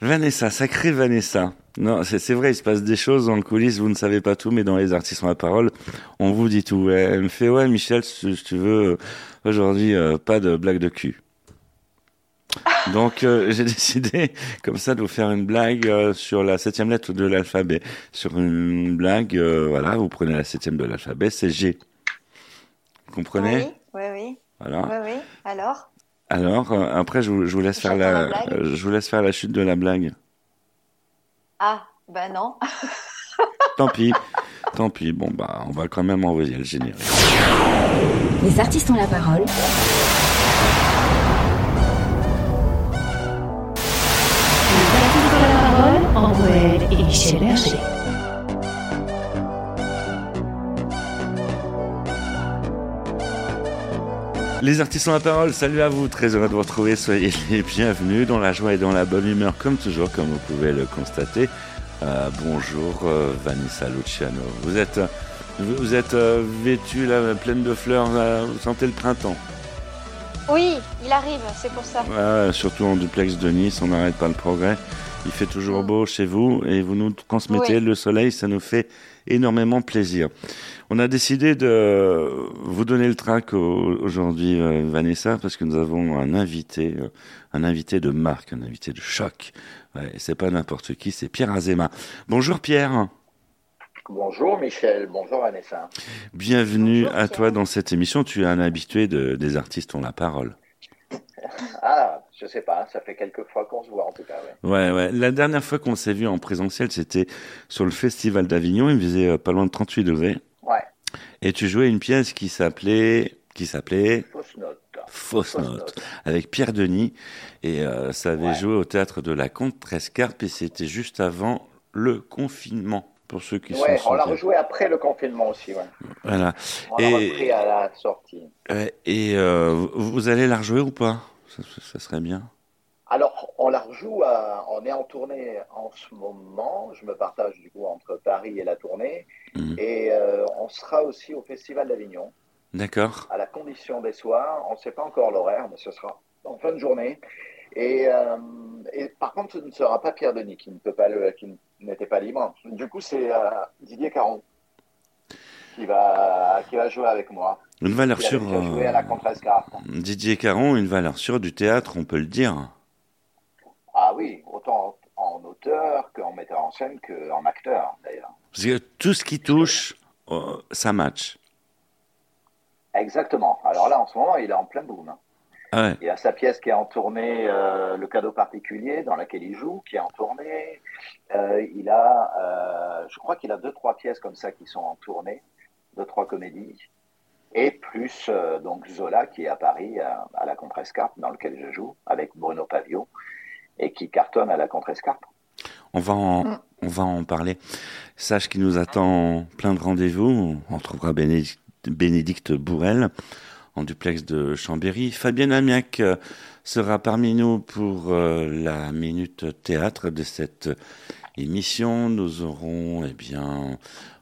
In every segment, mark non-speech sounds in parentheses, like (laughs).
Vanessa, sacré Vanessa. Non, c'est vrai, il se passe des choses dans le coulisses, vous ne savez pas tout, mais dans les artistes ont la parole, on vous dit tout. Elle me fait, ouais, Michel, si tu veux, aujourd'hui, euh, pas de blague de cul. Donc euh, j'ai (laughs) décidé comme ça de vous faire une blague euh, sur la septième lettre de l'alphabet. Sur une blague, voilà, vous prenez la septième de l'alphabet, c'est G. Vous comprenez? Oui, oui, oui. Voilà. Oui, oui. Alors? Alors, après, je, je vous laisse faire la, je vous laisse faire la chute de la blague. Ah, ben non. (laughs) tant pis, tant pis. Bon, bah, on va quand même envoyer le générique. Les artistes ont la parole. Les artistes ont la parole, André et Michel Les artistes ont la parole, salut à vous, très heureux de vous retrouver, soyez (laughs) les bienvenus. Dans la joie et dans la bonne humeur comme toujours, comme vous pouvez le constater. Euh, bonjour euh, Vanessa Luciano, vous êtes, vous êtes euh, vêtue là, pleine de fleurs, vous sentez le printemps. Oui, il arrive, c'est pour ça. surtout en duplex de Nice, on n'arrête pas le progrès. Il fait toujours mm. beau chez vous et vous nous transmettez le soleil, ça nous fait énormément plaisir. On a décidé de vous donner le trac aujourd'hui, euh, Vanessa, parce que nous avons un invité, euh, un invité de marque, un invité de choc. Ouais, c'est pas n'importe qui, c'est Pierre Azema. Bonjour Pierre. Bonjour Michel, bonjour Vanessa. Bienvenue à toi dans cette émission. Tu es un habitué de, des artistes ont la parole. (laughs) Ah, je sais pas, ça fait quelques fois qu'on se voit en tout cas. Ouais, ouais. La dernière fois qu'on s'est vu en présentiel, c'était sur le Festival d'Avignon. Il faisait euh, pas loin de 38 degrés. Ouais. Et tu jouais une pièce qui s'appelait qui s'appelait Fausse Note. Fausse, note, avec Pierre Denis et euh, ça avait joué au théâtre de la Contrescarpe et c'était juste avant le confinement pour ceux qui ouais, sont. on l'a rejoué après le confinement aussi. Ouais. Voilà. On l'a repris à la sortie. et euh, vous allez la rejouer ou pas? Ça, serait bien. Alors, on la rejoue, on est en tournée en ce moment. Je me partage du coup entre Paris et la tournée. Mhm. Et euh, on sera aussi au Festival d'Avignon. D'accord. À la condition des soirs. On ne sait pas encore l'horaire, mais ce sera en fin de journée. Et, euh, par contre, ce ne sera pas Pierre Denis qui ne peut pas le, qui n'était pas libre. Du coup, c'est euh, Didier Caron qui va, qui va jouer avec moi. Une valeur sûre. à la Didier Caron, une valeur sûre du théâtre, on peut le dire. Ah oui, autant en auteur qu'en metteur en scène qu'en acteur, d'ailleurs. Parce que tout ce qui touche, euh, ça match. Exactement. Alors là, en ce moment, il est en plein boom. Hein. Il y a sa pièce qui est en tournée, euh, Le cadeau particulier, dans laquelle il joue, qui est en tournée. Euh, il a, je crois qu'il a deux, trois pièces comme ça qui sont en tournée, deux, trois comédies et plus euh, donc Zola qui est à Paris à, la Contrescarpe dans lequel je joue avec Bruno Pavio et qui cartonne à la Contrescarpe. On va en, on va en parler. Sache qu'il nous attend plein de rendez-vous. On retrouvera Bénédicte, Bénédicte Bourrel en duplex de Chambéry. Fabienne Amiac euh, sera parmi nous pour euh, la minute théâtre de cette émission. Nous aurons eh bien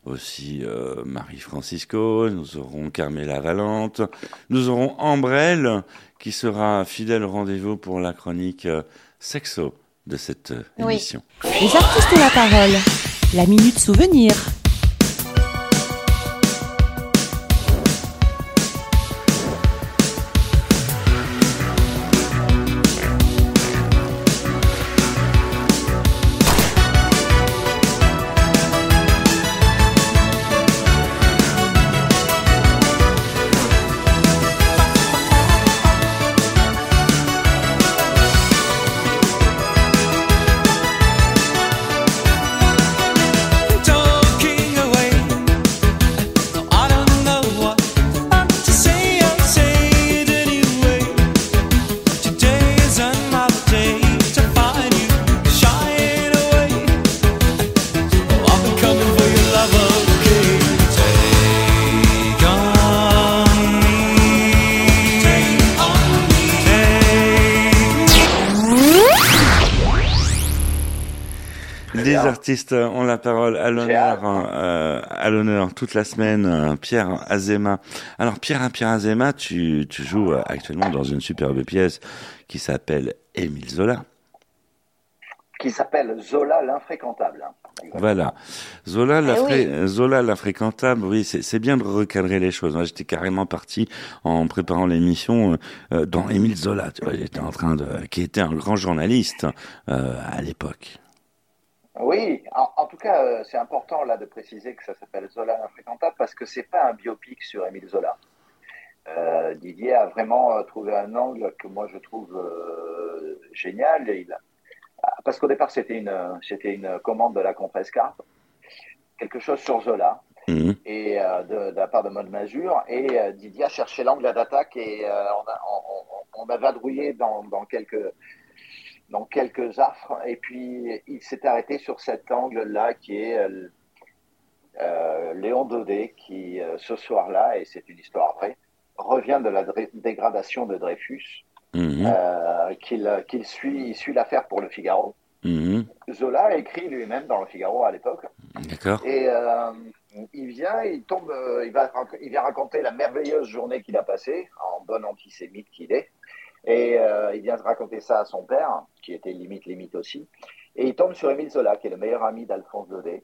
aussi euh, Marie Francisco, nous aurons Carmela Valente, nous aurons Ambrelle qui sera fidèle au rendez-vous pour la chronique euh, sexo de cette euh, émission. Les artistes ont la parole. La minute souvenir. Toute la semaine, euh, Pierre Azema. Alors Pierre, Pierre Azema, tu, tu joues euh, actuellement dans une superbe pièce qui s'appelle Émile Zola. qui s'appelle Zola l'infréquentable. Voilà. Zola, Eh Zola l'infréquentable, oui, c'est c'est bien de recadrer les choses. Moi, j'étais carrément parti en préparant l'émission euh, dans Émile Zola. Tu vois, j'étais en train de, qui était un grand journaliste euh, à l'époque. Oui, en, cas, euh, c'est important là de préciser que ça s'appelle Zola l'infréquentable parce que c'est pas un biopic sur Émile Zola. Euh, Didier a vraiment euh, trouvé un angle que moi je trouve euh, génial. Et il a- Parce qu'au départ, c'était une, c'était une commande de la Contrescarpe, quelque chose sur Zola. Mhm. et euh, de, de la part de Maud Mazur. Et Didier a cherché l'angle d'attaque et on, a, on, on, on a vadrouillé dans, dans, quelques, dans quelques affres. Et puis il s'est arrêté sur cet angle-là qui est euh, euh, Léon Daudet qui, euh, ce soir-là, et c'est une histoire vraie, revient de la dé- dégradation de Dreyfus, Mhm. euh, qu'il suit, suit l'affaire pour le Figaro. Mhm. Zola a écrit lui-même dans le Figaro à l'époque. D'accord. Et euh, il vient, il tombe, il, va, il vient raconter la merveilleuse journée qu'il a passée, en bon antisémite qu'il est. Et euh, il vient raconter ça à son père, qui était limite limite aussi. Et il tombe sur Émile Zola, qui est le meilleur ami d'Alphonse Daudet.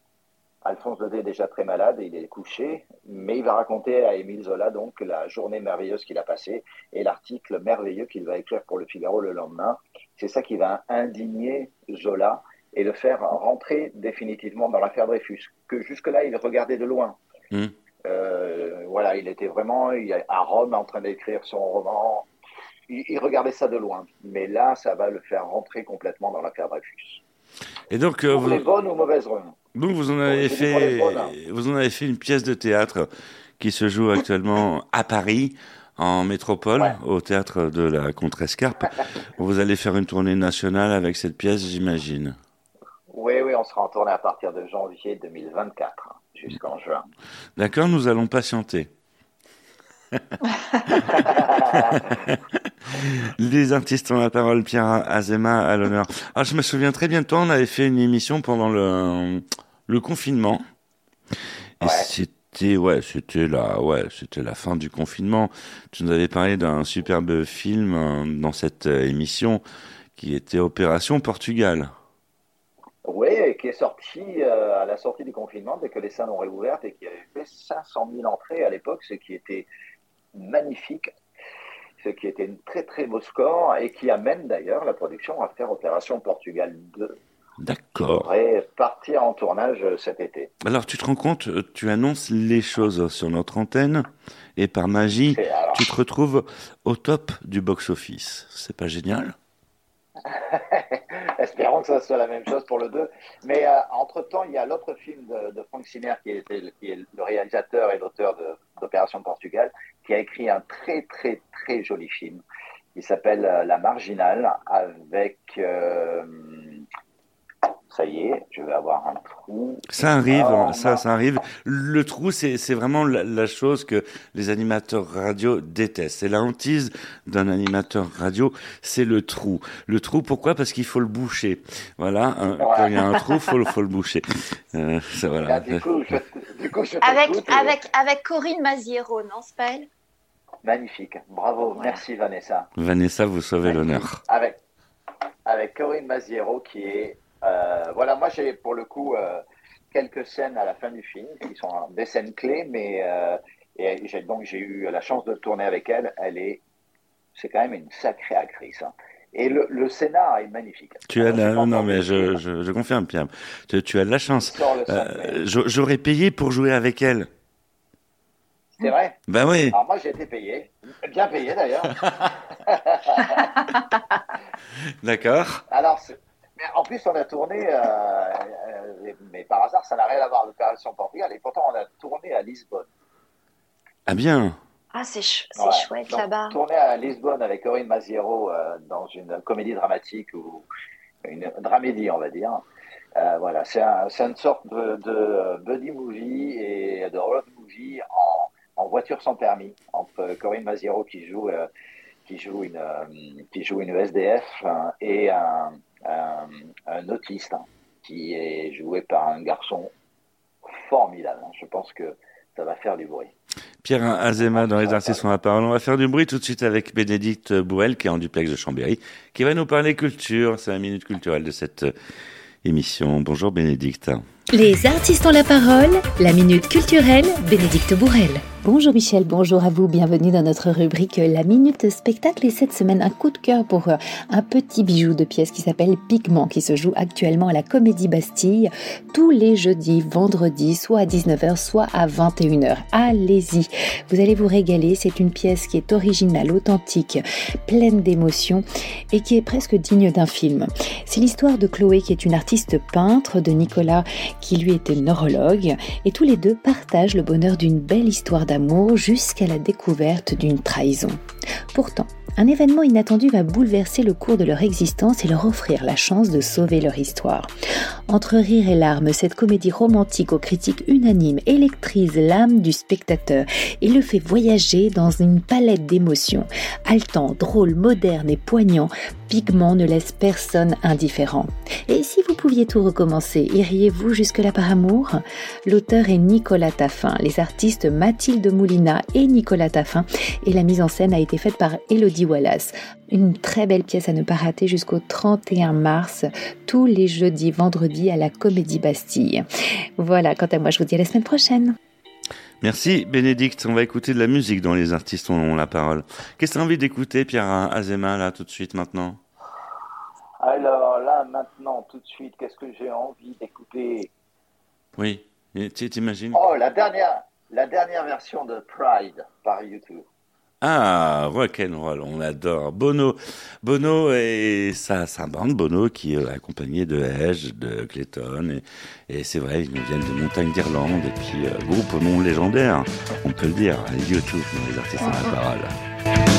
Alphonse Daudet est déjà très malade, il est couché, mais il va raconter à Émile Zola donc la journée merveilleuse qu'il a passée et l'article merveilleux qu'il va écrire pour le Figaro le lendemain. C'est ça qui va indigner Zola et le faire rentrer définitivement dans l'affaire Dreyfus, que jusque-là il regardait de loin. Mm. Euh, voilà, il était vraiment à Rome en train d'écrire son roman. Il, il regardait ça de loin, mais là, ça va le faire rentrer complètement dans l'affaire Dreyfus. Et donc, euh, vous, les bonnes ou mauvaises runes. donc vous en avez fait, bonnes, hein. vous en avez fait une pièce de théâtre qui se joue actuellement à Paris, en métropole, Ouais. au théâtre de la Contrescarpe. vous allez faire une tournée nationale avec cette pièce, j'imagine. Oui, oui, on sera en tournée à partir de janvier 2024 jusqu'en juin. D'accord, nous allons patienter. (laughs) Les artistes ont la parole, Pierre Azema à l'honneur. Ah, je me souviens très bien de toi, on avait fait une émission pendant le, le confinement. Et Ouais. c'était, ouais, c'était la, ouais, c'était la fin du confinement. Tu nous avais parlé d'un superbe film euh, dans cette euh, émission qui était Opération Portugal. Oui, et qui est sorti euh, à la sortie du confinement, dès que les salles ont réouvert et qui avait fait 500 000 entrées à l'époque, ce qui était magnifique, ce qui était un très très beau score et qui amène d'ailleurs la production à faire Opération Portugal 2. D'accord. devrait partir en tournage cet été. Alors, tu te rends compte, tu annonces les choses sur notre antenne et par magie, Et alors, tu te retrouves au top du box-office. C'est pas génial? (laughs) que ça soit la même chose pour le 2. Mais euh, entre-temps, il y a l'autre film de, Frank Sinner, qui, qui est le réalisateur et l'auteur d'Opération Portugal, qui a écrit un très, très, très joli film. Il s'appelle euh, La Marginale, avec... euh, ça y est, je vais avoir un trou. Ça arrive, Ah, ça, arrive. Le trou, c'est c'est vraiment la, la chose que les animateurs radio détestent. C'est la hantise d'un animateur radio, c'est le trou. Le trou, pourquoi? Parce qu'il faut le boucher. Voilà, Ouais. quand il y a un trou, faut, faut le (laughs) boucher. Euh, ça, voilà. Ah, du coup, je, du coup, je Avec, avec, avec Corinne Maziero, non, c'est pas elle? Magnifique, bravo, merci Vanessa. Vanessa, vous sauvez l'honneur. avec, avec Corinne Maziero qui est... euh, voilà, moi j'ai pour le coup euh, quelques scènes à la fin du film qui sont des scènes clés, mais euh, et j'ai, donc j'ai eu la chance de tourner avec elle. Elle est... C'est quand même une sacrée actrice. hein. Et le, le scénar est magnifique. Tu as Alors, la... Non, encore mais je, confirme, Pierre. Tu, tu as de la chance. sort le 5 mai. J'a- J'aurais payé pour jouer avec elle. C'est vrai? Ben oui. Alors moi j'ai été payé, bien payé d'ailleurs. (laughs) (laughs) D'accord. Alors, c'est- plus, on a tourné, euh, euh, mais par hasard, ça n'a rien à voir avec l'opération Portugal, et pourtant, on a tourné à Lisbonne. Ah bien. Ah, c'est ch- c'est Ouais. chouette là-bas. Tourné à Lisbonne avec Corinne Maziero euh, dans une comédie dramatique ou une dramédie, on va dire. Euh, voilà, c'est un, c'est une sorte de, de buddy movie et de road movie en, en voiture sans permis entre Corinne Maziero qui joue euh, qui joue une euh, qui joue une SDF hein, et un, un, un autiste hein, qui est joué par un garçon formidable. hein. Je pense que ça va faire du bruit. Pierre Azema dans les artistes sont la parole. On va faire du bruit tout de suite avec Bénédicte Bourrel qui est en duplex de Chambéry, qui va nous parler culture. C'est la minute culturelle de cette euh, émission. Bonjour Bénédicte. Les artistes ont la parole, la minute culturelle, Bénédicte Bourrel. Bonjour Michel, bonjour à vous, bienvenue dans notre rubrique La Minute Spectacle et cette semaine un coup de cœur pour euh, un petit bijou de pièce qui s'appelle Pigment qui se joue actuellement à la Comédie Bastille tous les jeudis, vendredis, soit à 19h, soit à 21h. Allez-y, vous allez vous régaler, c'est une pièce qui est originale, authentique, pleine d'émotions et qui est presque digne d'un film. C'est l'histoire de Chloé qui est une artiste peintre, de Nicolas qui lui était neurologue et tous les deux partagent le bonheur d'une belle histoire d'amour jusqu'à la découverte d'une trahison. Pourtant, un événement inattendu va bouleverser le cours de leur existence et leur offrir la chance de sauver leur histoire. Entre rire et larmes, cette comédie romantique aux critiques unanimes électrise l'âme du spectateur et le fait voyager dans une palette d'émotions. Haletant, drôle, moderne et poignant, Pigment ne laisse personne indifférent. Et si vous pouviez tout recommencer, iriez-vous jusque-là par amour? L'auteur est Nicolas Taffin, les artistes Mathilde Moulina et Nicolas Taffin, et la mise en scène a été faite par Elodie Wallace. Une très belle pièce à ne pas rater jusqu'au 31 mars, tous les jeudis, vendredis à la Comédie Bastille. Voilà, quant à moi, je vous dis à la semaine prochaine. Merci Bénédicte. On va écouter de la musique dont les artistes ont la parole. Qu'est-ce que tu as envie d'écouter, Pierre Azema, là, tout de suite, maintenant? Alors là, maintenant, tout de suite, qu'est-ce que j'ai envie d'écouter? Oui, tu t'imagines? Oh, la dernière, la dernière version de Pride par YouTube. Ah, rock'n'roll, on adore. Bono, Bono et sa, sa bande, Bono, qui est accompagné de Edge, de Clayton, et, et c'est vrai, ils nous viennent des montagnes d'Irlande, et puis euh, groupe non légendaire, on peut le dire, YouTube, les artistes ont la parole.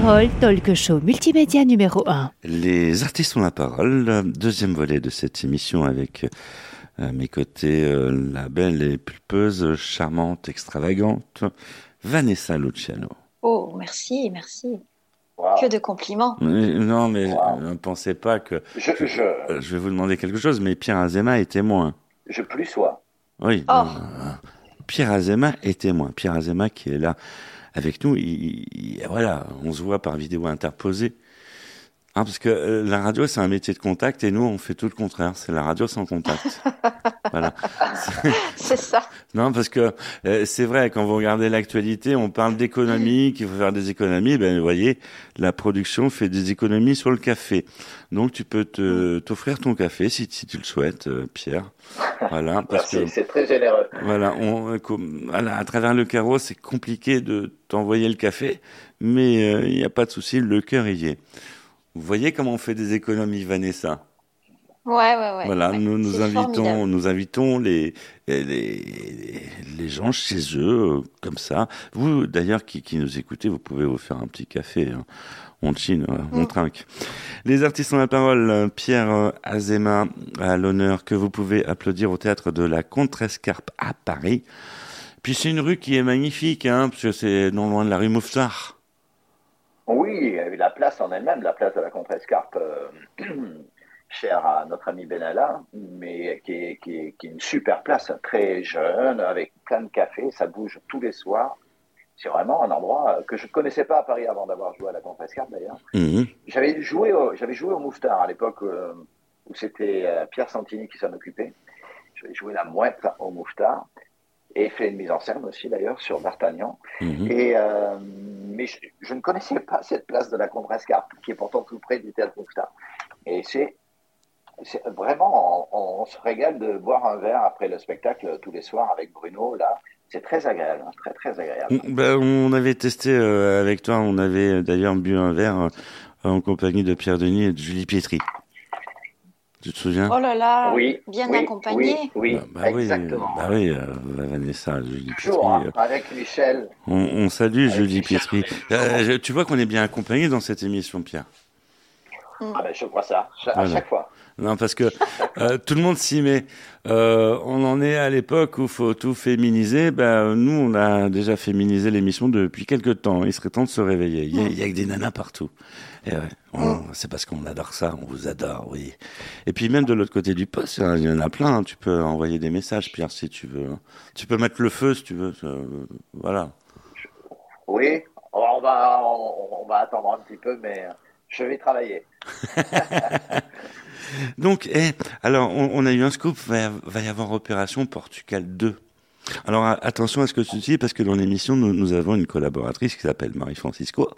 Parole, talk show multimédia numéro 1. Les artistes ont la parole, deuxième volet de cette émission avec euh, à mes côtés euh, la belle et pulpeuse, charmante, extravagante, Vanessa Luciano. Oh, merci, merci. Wow. Que de compliments. Mais- non, mais Wow. ne pensez pas que... Je, je, euh, Je vais vous demander quelque chose, mais Pierre Azema est témoin. je plus sois. Oui. Oh. euh, Pierre Azema est témoin. Pierre Azema qui est là avec nous. il- il- voilà, on se voit par vidéo interposée. Hein, parce que euh, la radio, c'est un métier de contact et nous, on fait tout le contraire. C'est la radio sans contact. (laughs) voilà. C'est ça. Non, parce que euh, c'est vrai, quand vous regardez l'actualité, on parle d'économie, qu'il faut faire des économies. Ben, vous voyez, la production fait des économies sur le café. Donc, tu peux te t'offrir ton café si, si tu le souhaites, euh, Pierre. Voilà, (laughs) parce que Merci, c'est très généreux. voilà, on, euh, comme- voilà, à travers le carreau, c'est compliqué de t'envoyer le café, mais euh, il n'y a pas de souci, le cœur y est. Vous voyez comment on fait des économies, Vanessa? Ouais, ouais, ouais. Voilà, ouais. nous nous invitons, formidable. nous invitons les, les, les, gens chez eux, euh, comme ça. Vous, d'ailleurs, qui, qui nous écoutez, vous pouvez vous faire un petit café. hein. On chine, euh, on Mm. trinque. Les artistes ont la parole. euh, Pierre euh, Azema à l'honneur que vous pouvez applaudir au théâtre de la Contrescarpe à Paris. Puis c'est une rue qui est magnifique, hein, parce que c'est non loin de la rue Mouffetard. Oui, la place en elle-même, la place de la Contrescarpe, euh, (clears throat) chère à notre ami Benalla, mais qui est, qui, est, qui est une super place, très jeune, avec plein de cafés, ça bouge tous les soirs. C'est vraiment un endroit que je ne connaissais pas à Paris avant d'avoir joué à la Contrescarpe d'ailleurs. Mhm. J'avais joué, au, j'avais joué au Mouffetard à l'époque euh, où c'était euh, Pierre Santini qui s'en occupait. J'avais joué la mouette au Mouffetard et fait une mise en scène aussi d'ailleurs sur D'Artagnan. Mhm. Et, euh, mais je, ne connaissais pas cette place de la Contrescarpe, qui est pourtant tout près du théâtre Mouffetard. Et c'est, vraiment, on, se régale de boire un verre après le spectacle tous les soirs avec Bruno. Là, c'est très agréable, hein, très très agréable. Ben, on avait testé euh, avec toi, on avait euh, d'ailleurs bu un verre euh, en compagnie de Pierre Denis et de Julie Pietri. Tu te souviens? Oh là là. oui, bien oui, accompagné. Oui, oui, Bah, bah oui, exactement. bah oui, euh, Vanessa, Julie Toujours, hein, Pietri. avec Michel. on, on salue Avec Julie Michel. Pietri. Euh, je- tu vois qu'on est bien accompagné dans cette émission, Pierre. Ah ben, je crois ça, à Voilà. chaque fois. Non, parce que euh, tout le monde s'y met. Euh, on en est à l'époque où faut tout féminiser. Ben, nous, on a déjà féminisé l'émission depuis quelques temps. Il serait temps de se réveiller. Il y a, il y a que des nanas partout. Et ouais, on- c'est parce qu'on adore ça. On vous adore, oui. Et puis même de l'autre côté du poste, hein, il y en a plein. hein. Tu peux envoyer des messages, Pierre, si tu veux. hein. Tu peux mettre le feu, si tu veux. euh, voilà. Oui, on va, on, on va attendre un petit peu, mais je vais travailler. (laughs) Donc, eh, alors, on, on a eu un scoop, va y avoir Opération Portugal 2. Alors, a- attention à ce que tu dis, parce que dans l'émission, nous, nous avons une collaboratrice qui s'appelle Marie-Francisco,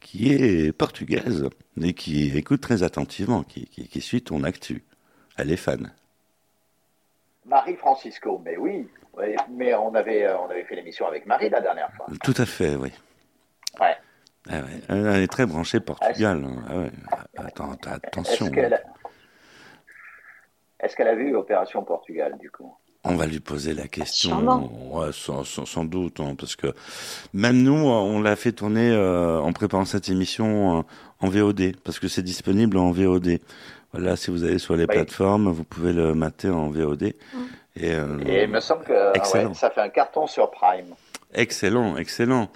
qui est portugaise, et qui écoute très attentivement, qui, qui, qui suit ton actu. Elle est fan. Marie Francisco, mais oui, oui, mais on avait, euh, on avait fait l'émission avec Marie la dernière fois. Tout à fait, oui. Ouais. Ah ouais. Elle est très branchée Portugal. hein. Ah ouais. Attends, attends, attention. Est-ce qu'elle a... Est-ce qu'elle a vu Opération Portugal, du coup? On va lui poser la question, ouais, sans, sans, sans doute, hein, parce que même nous, on l'a fait tourner euh, en préparant cette émission euh, en VOD, parce que c'est disponible en VOD. Voilà, si vous allez sur les Oui. plateformes, vous pouvez le mater en VOD. Et, euh, Et il me semble que Excellent. ouais, ça fait un carton sur Prime. excellent, excellent.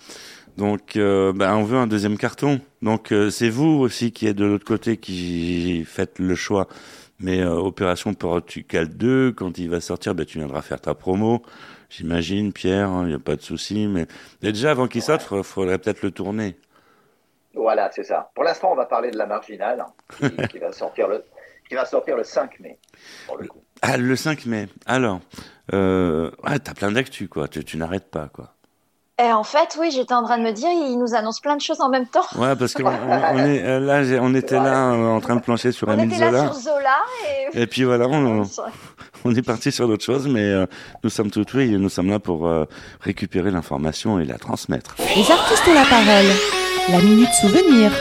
Donc, euh, ben, on veut un deuxième carton. Donc, euh, c'est vous aussi qui êtes de l'autre côté qui faites le choix. Mais euh, Opération Portugal 2, quand il va sortir, ben, tu viendras faire ta promo. J'imagine, Pierre, il n'y a pas de souci. Mais déjà, avant qu'il sorte, il faudrait peut-être le tourner. Voilà, c'est ça. Pour l'instant, on va parler de la marginale qui, (laughs) qui va sortir le qui va sortir le 5 mai. Pour le coup. Ah, le 5 mai. Alors, euh, ah, t'as plein d'actu, quoi. Tu, tu n'arrêtes pas, quoi. Et en fait, oui, j'étais en train de me dire, il nous annonce plein de choses en même temps. Ouais, parce qu'on on, on est euh, là, on était là euh, en train de plancher sur On était là Zola. sur Zola et. Et puis voilà, on, (laughs) on est parti sur d'autres choses, mais euh, nous sommes tout oui, nous sommes là pour euh, récupérer l'information et la transmettre. Les artistes ont la parole. La minute souvenir.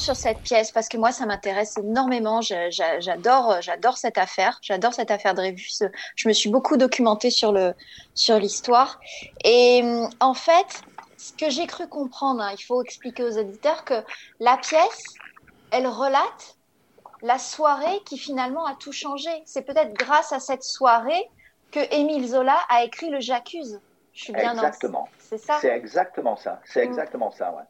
Sur cette pièce parce que moi, ça m'intéresse énormément. J'adore, euh, j'adore cette affaire. J'adore cette affaire Dreyfus. Je me suis beaucoup documentée sur le sur l'histoire. Et hum, en fait, ce que j'ai cru comprendre, hein, il faut expliquer aux éditeurs que la pièce, elle relate la soirée qui finalement a tout changé. C'est peut-être grâce à cette soirée que Émile Zola a écrit le J'accuse. Je suis bien Exactement. C'est ça? C'est exactement ça. C'est Mm. exactement ça. Ouais.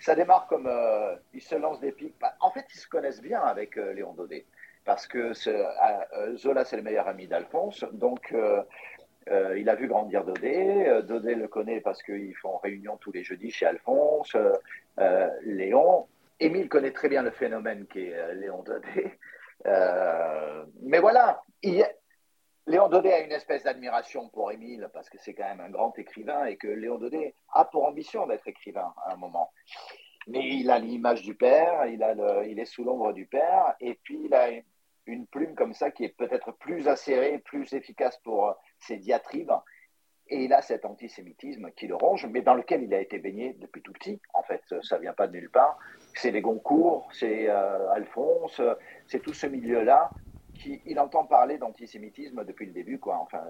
Ça démarre comme euh, ils se lancent des pics. Bah, En fait, ils se connaissent bien avec euh, Léon Daudet parce que ce- euh, Zola c'est le meilleur ami d'Alphonse, donc il a vu grandir Daudet. Daudet le connaît parce qu'ils font réunion tous les jeudis chez Alphonse. Léon, Émile connaît très bien le phénomène qui est euh, Léon Daudet. Mais voilà, Léon Daudet a une espèce d'admiration pour Émile parce que c'est quand même un grand écrivain et que Léon Daudet a pour ambition d'être écrivain à un moment. Mais il a l'image du père, il, est sous l'ombre du père et puis il a une, plume comme ça qui est peut-être plus acérée, plus efficace pour euh, ses diatribes. Et il a cet antisémitisme qui le ronge, mais dans lequel il a été baigné depuis tout petit. En fait, ça vient pas de nulle part. C'est les Goncourt, c'est euh, Alphonse, c'est tout ce milieu-là qui, il entend parler d'antisémitisme depuis le début, quoi. Enfin,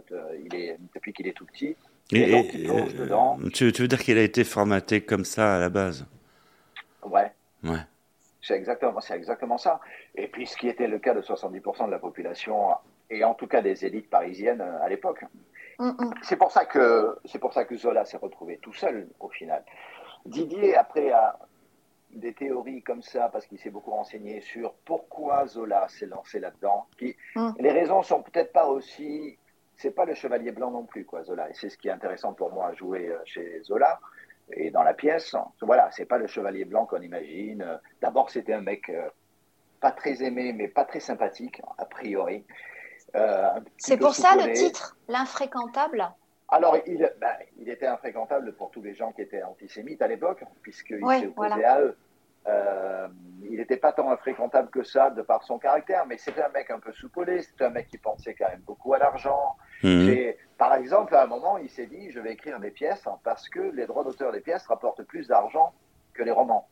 il est, depuis qu'il est tout petit. Et donc, il plonge euh, dedans. tu, tu veux dire qu'il a été formaté comme ça à la base? Ouais. Ouais. C'est exactement, c'est exactement ça. Et puis, ce qui était le cas de 70% de la population, et en tout cas des élites parisiennes euh, à l'époque. Mm, mm. C'est pour ça que, c'est pour ça que Zola s'est retrouvé tout seul au final. Didier, après, a des théories comme ça, parce qu'il s'est beaucoup renseigné sur pourquoi Zola s'est lancé là-dedans. Mm. Les raisons sont peut-être pas aussi. C'est pas le chevalier blanc non plus, quoi, Zola. Et c'est ce qui est intéressant pour moi à jouer euh, chez Zola et dans la pièce. Voilà, c'est pas le chevalier blanc qu'on imagine. D'abord, c'était un mec euh, pas très aimé, mais pas très sympathique, a priori. Euh, C'est pour ça le titre, l'infréquentable? Alors, il, ben, il était infréquentable pour tous les gens qui étaient antisémites à l'époque, puisqu'il Ouais, s'est opposé voilà. à eux. Euh, il n'était pas tant infréquentable que ça de par son caractère, mais c'était un mec un peu soupolé, c'était un mec qui pensait quand même beaucoup à l'argent. Mhm. Et, par exemple, à un moment, il s'est dit, je vais écrire des pièces hein, parce que les droits d'auteur des pièces rapportent plus d'argent que les romans.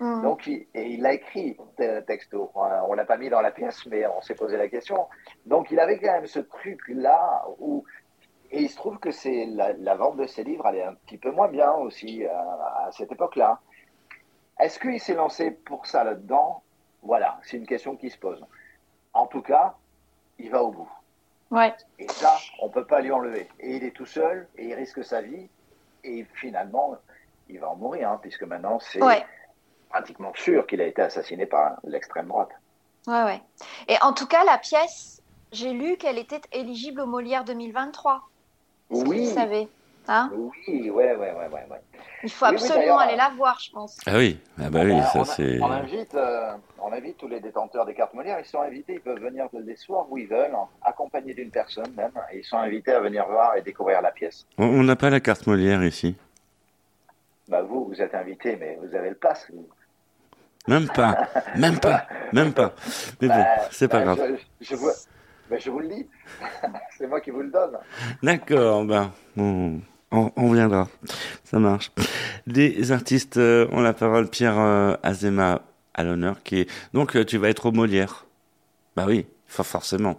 Mm. Donc, il, et il l'a écrit, te- texto. On l'a pas mis dans la pièce, mais on s'est posé la question. Donc, il avait quand même ce truc-là où. Et il se trouve que c'est la, la vente de ses livres allait un petit peu moins bien aussi à, à cette époque-là. Est-ce qu'il s'est lancé pour ça là-dedans? Voilà, c'est une question qui se pose. En tout cas, il va au bout. Ouais. Et ça, on peut pas lui enlever. Et il est tout seul, et il risque sa vie, et finalement, il va en mourir, hein, puisque maintenant, c'est Ouais. pratiquement sûr qu'il a été assassiné par l'extrême droite. Ouais, ouais. Et en tout cas, la pièce, j'ai lu qu'elle était éligible au Molière 2023. Est-ce que Oui. vous savez hein? Oui, ouais, ouais, ouais, ouais. ouais. Il faut Oui, absolument aller la voir, je pense. Ah oui, ah bah oui, ça c'est. on invite, euh, on invite tous les détenteurs des cartes Molières, ils sont invités, ils peuvent venir des soirs où ils veulent, accompagnés d'une personne même, et ils sont invités à venir voir et découvrir la pièce. On n'a pas la carte Molière ici. Bah vous, vous êtes invités, mais vous avez le pass. vous. Même pas, même pas, même pas. Mais bon, Bah, c'est pas bah, grave. Je, je vous, bah, je vous le dis, (laughs) c'est moi qui vous le donne. D'accord, ben, on, on viendra. Ça marche. Des artistes euh, ont la parole. Pierre euh, Azema à l'honneur, qui est. Donc, euh, tu vas être au Molière. Bah oui, for- forcément.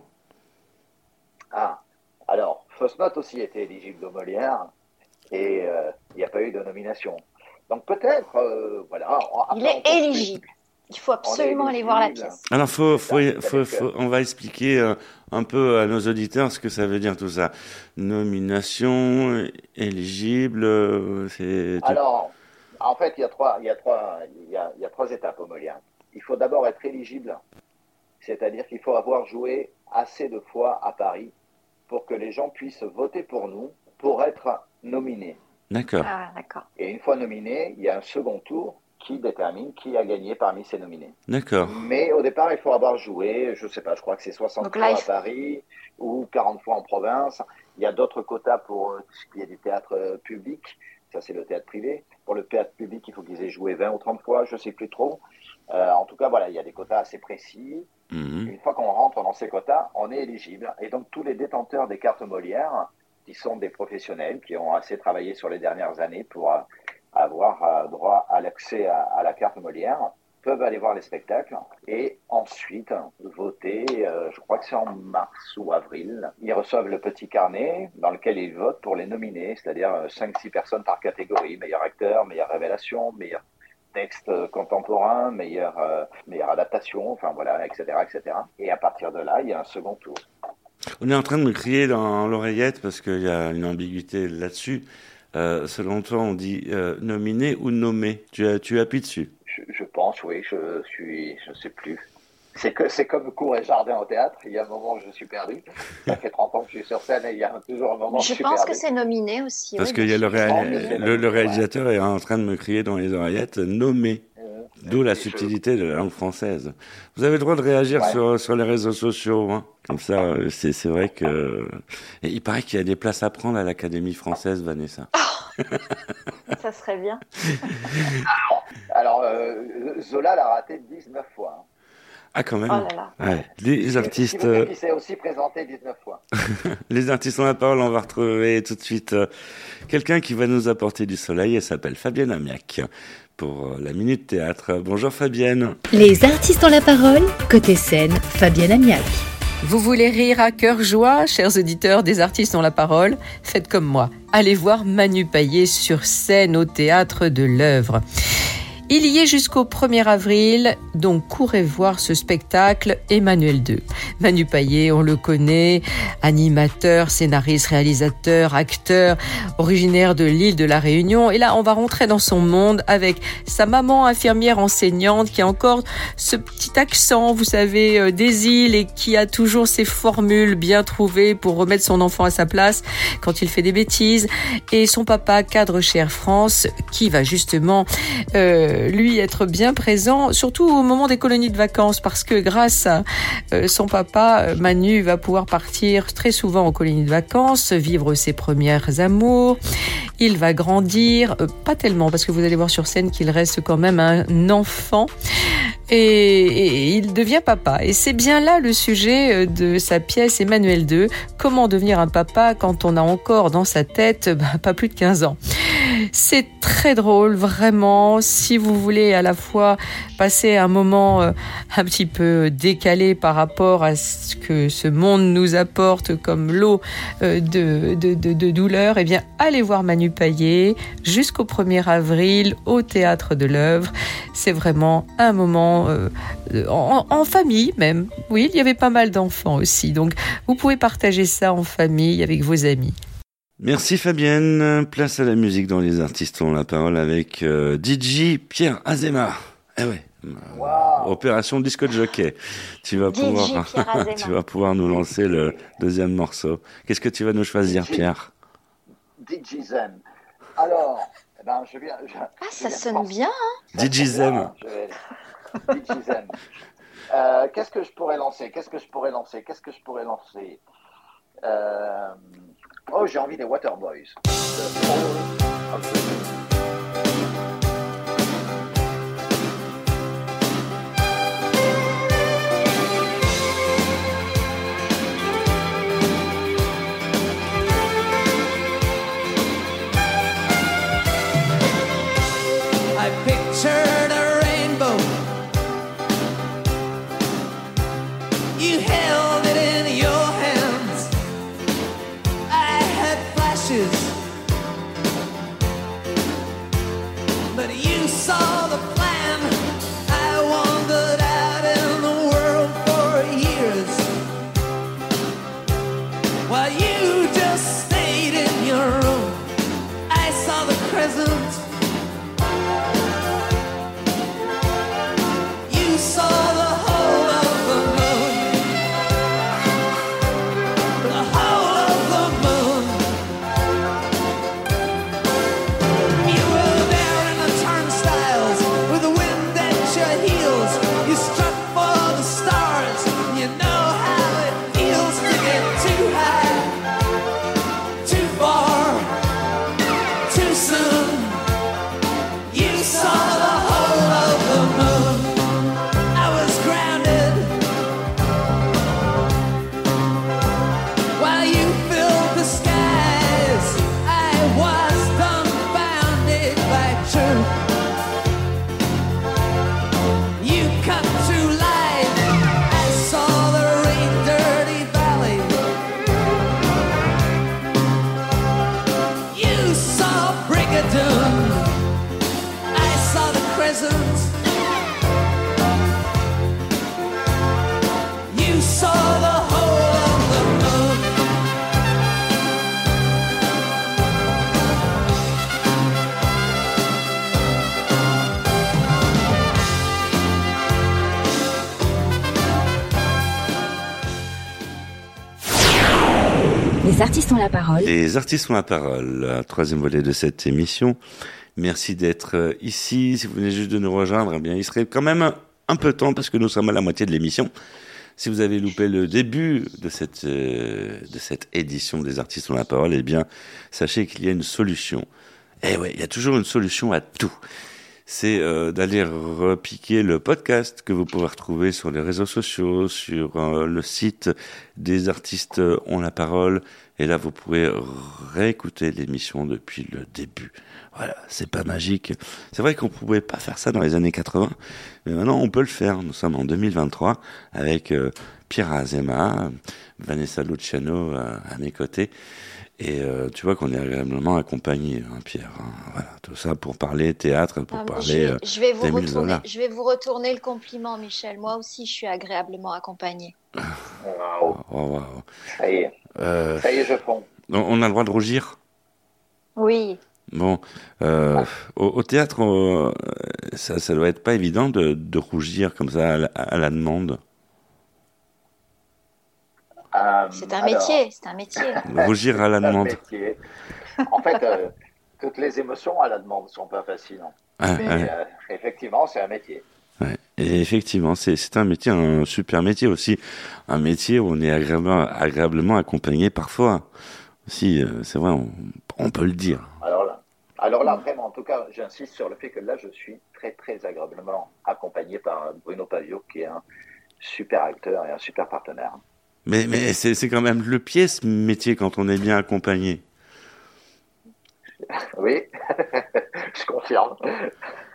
Ah, alors, Fausse Note aussi était éligible au Molière, et euh, il n'y a pas eu de nomination. Donc peut-être, euh, voilà. après, Il on est éligible. Il faut absolument aller voir la pièce. Alors, faut, faut, C'est ça, faut, c'est-à-dire faut- on va expliquer euh, un peu à nos auditeurs ce que ça veut dire tout ça. Nomination, éligible, euh, c'est. Alors, en fait, il y a trois, il y a trois, il y a, il y a trois étapes au Molière. Il faut d'abord être éligible, c'est-à-dire qu'il faut avoir joué assez de fois à Paris pour que les gens puissent voter pour nous pour être nominés. D'accord. Ah, d'accord. Et une fois nominé, il y a un second tour qui détermine qui a gagné parmi ces nominés. D'accord. Mais au départ, il faut avoir joué, je sais pas, je crois que c'est 60 Donc fois là, à Paris ou 40 fois en province. Il y a d'autres quotas pour euh, ce qui est du théâtre euh, public. Ça, c'est le théâtre privé. Pour le théâtre public, il faut qu'ils aient joué 20 ou 30 fois, je sais plus trop. Euh, en tout cas, voilà, il y a des quotas assez précis. Mhm. Une fois qu'on rentre dans ces quotas, on est éligible. Et donc, tous les détenteurs des cartes Molière, qui sont des professionnels, qui ont assez travaillé sur les dernières années pour euh, avoir euh, droit à l'accès à, la carte Molière, peuvent aller voir les spectacles et ensuite voter, euh, je crois que c'est en mars ou avril. Ils reçoivent le petit carnet dans lequel ils votent pour les nominer, c'est-à-dire 5-6 personnes par catégorie, meilleur acteur, meilleure révélation, meilleur texte euh, contemporain, meilleure, euh, meilleure adaptation, enfin voilà, etc., etc. Et à partir de là, il y a un second tour. On est en train de me crier dans l'oreillette parce qu'il y a une ambiguïté là-dessus. Euh, selon toi, on dit euh, nominé ou nommé. Tu, as- tu appuies dessus. Je, je pense, oui, je suis, je sais plus. C'est que c'est comme cours et jardin au théâtre. Il y a un moment où je suis perdu. Ça fait 30 ans que je suis sur scène et il y a toujours un moment où je Je suis pense que c'est nominé aussi. Parce oui, qu'il y a le, bien sûr. réal- le, le réalisateur est en train de me crier dans les oreillettes nommé. D'où la subtilité de la langue française. Vous avez le droit de réagir Ouais. sur, sur les réseaux sociaux. Hein. Comme ça, euh, c'est c'est vrai que... Et il paraît qu'il y a des places à prendre à l'Académie française, Vanessa. (laughs) Ça serait bien. Alors, euh, Zola l'a raté 19 fois. hein. Ah, quand même. Oh là là. Ouais. Les artistes... euh, s'est aussi présenté 19 fois. (laughs) Les artistes ont la parole, on va retrouver tout de suite euh, quelqu'un qui va nous apporter du soleil. Elle s'appelle Fabienne Amiac pour euh, la Minute Théâtre. Bonjour Fabienne. Les artistes ont la parole. Côté scène, Fabienne Amiac. Vous voulez rire à cœur joie, chers auditeurs des artistes ont la parole Faites comme moi. Allez voir Manu Paillet sur scène au théâtre de l'œuvre. Il y est jusqu'au 1er avril, donc courez voir ce spectacle Emmanuel II. Manu Paillet, on le connaît, animateur, scénariste, réalisateur, acteur, originaire de l'île de la Réunion. Et là, on va rentrer dans son monde avec sa maman infirmière enseignante qui a encore ce petit accent, vous savez, euh, des îles et qui a toujours ses formules bien trouvées pour remettre son enfant à sa place quand il fait des bêtises. Et son papa, cadre chez France, qui va justement euh, lui être bien présent, surtout au moment des colonies de vacances, parce que grâce à euh, son papa, euh, Manu va pouvoir partir très souvent en colonies de vacances, vivre ses premières amours. Il va grandir, euh, pas tellement, parce que vous allez voir sur scène qu'il reste quand même un enfant. Et, il devient papa. Et c'est bien là le sujet euh, de sa pièce Emmanuel II. Comment devenir un papa quand on a encore dans sa tête bah, pas plus de 15 ans. C'est très drôle, vraiment. Si vous voulez à la fois passer un moment euh, un petit peu décalé par rapport à ce que ce monde nous apporte comme lot euh, de, de douleur, eh bien, allez voir Manu Paillet jusqu'au 1er avril au Théâtre de l'œuvre. C'est vraiment un moment euh, en, en famille même. Oui, il y avait pas mal d'enfants aussi. Donc, vous pouvez partager ça en famille avec vos amis. Merci Fabienne. Place à la musique dont les artistes ont la parole avec euh, DJ Pierre Azema. Eh ouais. Opération Disco de Jockey. Tu vas DJ pouvoir, (laughs) tu vas pouvoir nous lancer le deuxième morceau. Qu'est-ce que tu vas nous choisir, Pierre? DJ Zen. Alors, eh ben, je viens. je- Ah, je ça viens sonne penser- bien. DJ Zen. Je vais- DJ Zen. Euh, Qu'est-ce que je pourrais lancer? Qu'est-ce que je pourrais lancer? Qu'est-ce que je pourrais lancer? Euh, Oh, j'ai envie des Waterboys. The Les artistes ont la parole. Les artistes ont la parole, le troisième volet de cette émission. Merci d'être euh, ici. Si vous venez juste de nous rejoindre, eh bien, il serait quand même un peu temps parce que nous sommes à la moitié de l'émission. Si vous avez loupé le début de cette, euh, de cette édition des artistes ont la parole, eh bien, sachez qu'il y a une solution. Eh ouais, il y a toujours une solution à tout. C'est euh, d'aller repiquer le podcast que vous pouvez retrouver sur les réseaux sociaux, sur le site des artistes ont la parole. Et là, vous pourrez réécouter l'émission depuis le début. Voilà, c'est pas magique. C'est vrai qu'on pouvait pas faire ça dans les années 80, mais maintenant on peut le faire. Nous sommes en 2023 avec euh, Pierre Azema, Vanessa Luciano à, à mes côtés. Et euh, tu vois qu'on est agréablement accompagné, hein, Pierre. hein. Voilà, tout ça pour parler théâtre, pour Ah, parler. je, euh, je vais vous retourner, je vais vous retourner le compliment, Michel. Moi aussi, je suis agréablement oh, wow. Ça y est, Euh, ça y est, je fonds. on a le droit de rougir? Oui. Bon, euh, au, au théâtre, euh, ça, ça doit être pas évident de, de rougir comme ça à la, à la demande. Euh, C'est un alors, métier, c'est un métier. (laughs) Rougir à la demande. En fait, euh, toutes les émotions à la demande sont pas faciles. hein. Mais, ouais, euh, effectivement, c'est un métier. ouais. Et effectivement, c'est c'est un métier, un super métier aussi, un métier où on est agréablement, agréablement accompagné parfois. Si, euh, c'est vrai, on, on peut le dire. Alors là, alors là, vraiment, en tout cas, j'insiste sur le fait que là, je suis très, très agréablement accompagné par Bruno Pavio, qui est un super acteur et un super partenaire. Mais, mais c'est c'est quand même le pied ce métier quand on est bien accompagné. Oui, (laughs) je confirme.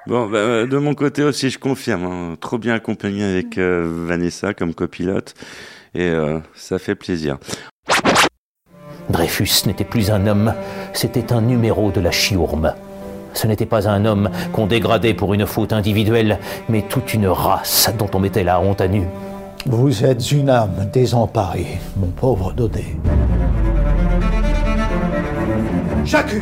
Bon, bah, euh, de mon côté aussi, je confirme. hein, trop bien accompagné avec euh, Vanessa comme copilote. Et euh, ça fait plaisir. Dreyfus n'était plus un homme, c'était un numéro de la chiourme. Ce n'était pas un homme qu'on dégradait pour une faute individuelle, mais toute une race dont on mettait la honte à nu. Vous êtes une âme désemparée, mon pauvre Daudet. J'accuse.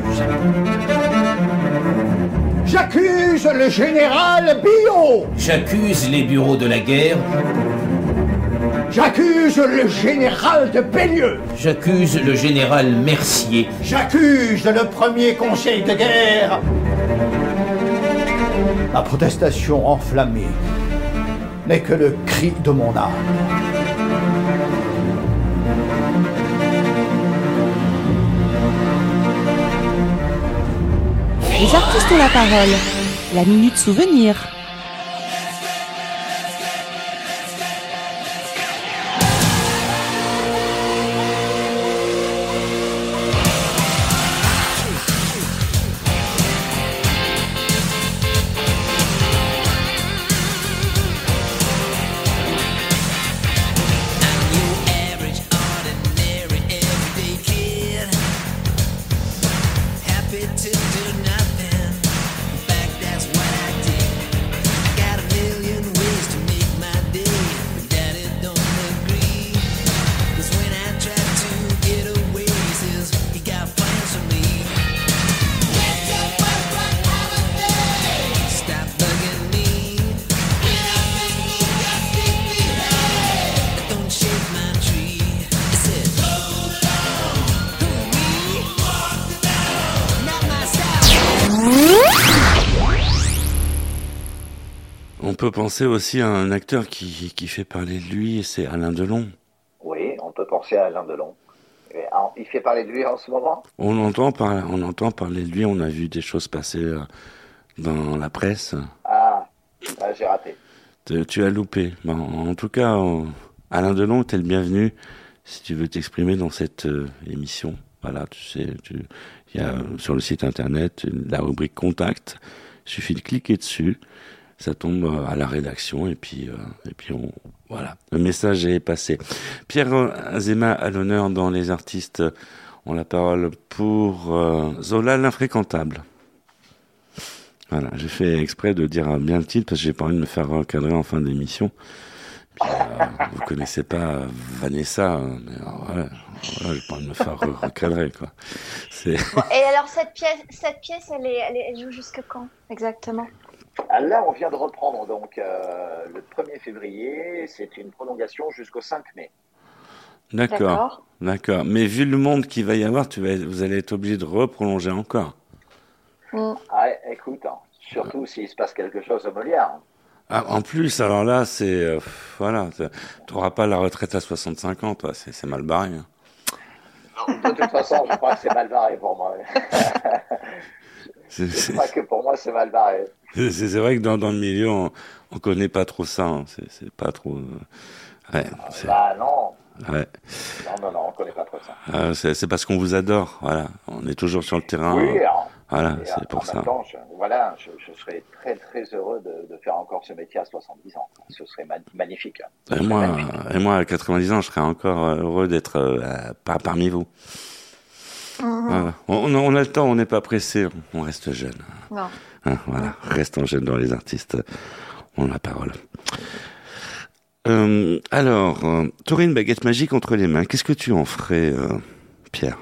J'accuse le général Billot. J'accuse les bureaux de la guerre, J'accuse le général de Bellieu. j'accuse le général Mercier, J'accuse le premier conseil de guerre. Ma protestation enflammée n'est que le cri de mon âme. Les artistes ont la parole. La minute souvenir. Peut penser aussi à un acteur qui, qui fait parler de lui, et c'est Alain Delon. Oui, on peut penser à Alain Delon. En- il fait parler de lui en ce moment? On entend, par, on entend parler de lui, on a vu des choses passer euh, dans la presse. Ah, ah, j'ai raté. Tu as loupé. Bon, en tout cas, Alain Delon, t'es le bienvenu si tu veux t'exprimer dans cette euh, émission. Voilà, tu sais, il y a sur le site internet la rubrique contact. Il suffit de cliquer dessus, ça tombe euh, à la rédaction et puis euh, et puis on voilà, le message est passé. Pierre Azema à l'honneur dans les artistes ont la parole pour euh, Zola l'infréquentable. Voilà, j'ai fait exprès de dire bien le titre parce que j'ai pas envie de me faire recadrer en fin d'émission. Vous connaissez pas Vanessa, hein, mais voilà, j'ai pas envie de me faire re- recadrer quoi. Et alors cette pièce, cette pièce, elle, elle, est- elle joue jusque quand exactement? Là, on vient de reprendre donc euh, le 1er février. C'est une prolongation jusqu'au 5 mai. D'accord. D'accord. Mais vu le monde qu'il va y avoir, tu vas, vous allez être obligé de reprolonger encore. Mm. Ah, écoute, hein, surtout s'il se passe quelque chose au Molière. Ah, en plus, alors là, c'est euh, voilà, tu n'auras pas la retraite à 65 ans, toi. C'est c'est mal barré. hein. De toute façon, je crois que c'est mal barré pour moi. (laughs) C'est- crois que pour moi, c'est mal barré. c'est- vrai que dans, dans le milieu, on, on connaît pas trop ça. hein. C'est pas trop. euh, Ouais, c'est- Bah non, ouais. non, non, non, on connaît pas trop ça. Ah, c'est parce qu'on vous adore. Voilà, on est toujours sur le terrain. Oui, alors, Voilà, c'est en- pour en ça. même temps, je, voilà, je, je serais très très heureux de, de faire encore ce métier à 70 ans. Ce serait ma- magnifique. Ce Et serait moi, magnifique. et moi, à 90 ans, je serais encore euh, heureux d'être euh, par- parmi vous. Voilà. On, on a le temps, on n'est pas pressé, on reste jeune. Non. Hein, voilà, restons jeunes dans les artistes. On a la parole. Euh, alors, tu aurais une baguette magique entre les mains. Qu'est-ce que tu en ferais, euh, Pierre?